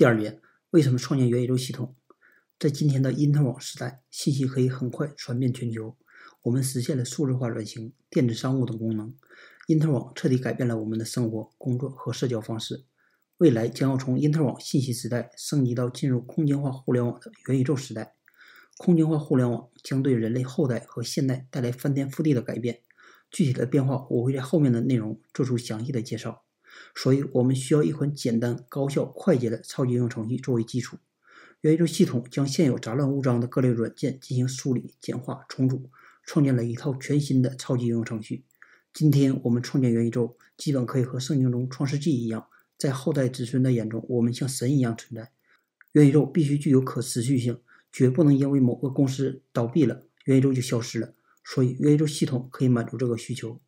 第二点，为什么创建元宇宙系统？在今天的因特网时代，信息可以很快传遍全球，我们实现了数字化转型、电子商务等功能。因特网彻底改变了我们的生活、工作和社交方式。未来将要从因特网信息时代升级到进入空间化互联网的元宇宙时代。空间化互联网将对人类后代和现代带来翻天覆地的改变。具体的变化，我会在后面的内容做出详细的介绍。所以，我们需要一款简单、高效、快捷的超级应用程序作为基础。元宇宙系统将现有杂乱无章的各类软件进行梳理、简化、重组，创建了一套全新的超级应用程序。今天我们创建元宇宙，基本可以和圣经中创世纪一样，在后代子孙的眼中，我们像神一样存在。元宇宙必须具有可持续性，绝不能因为某个公司倒闭了，元宇宙就消失了。所以，元宇宙系统可以满足这个需求。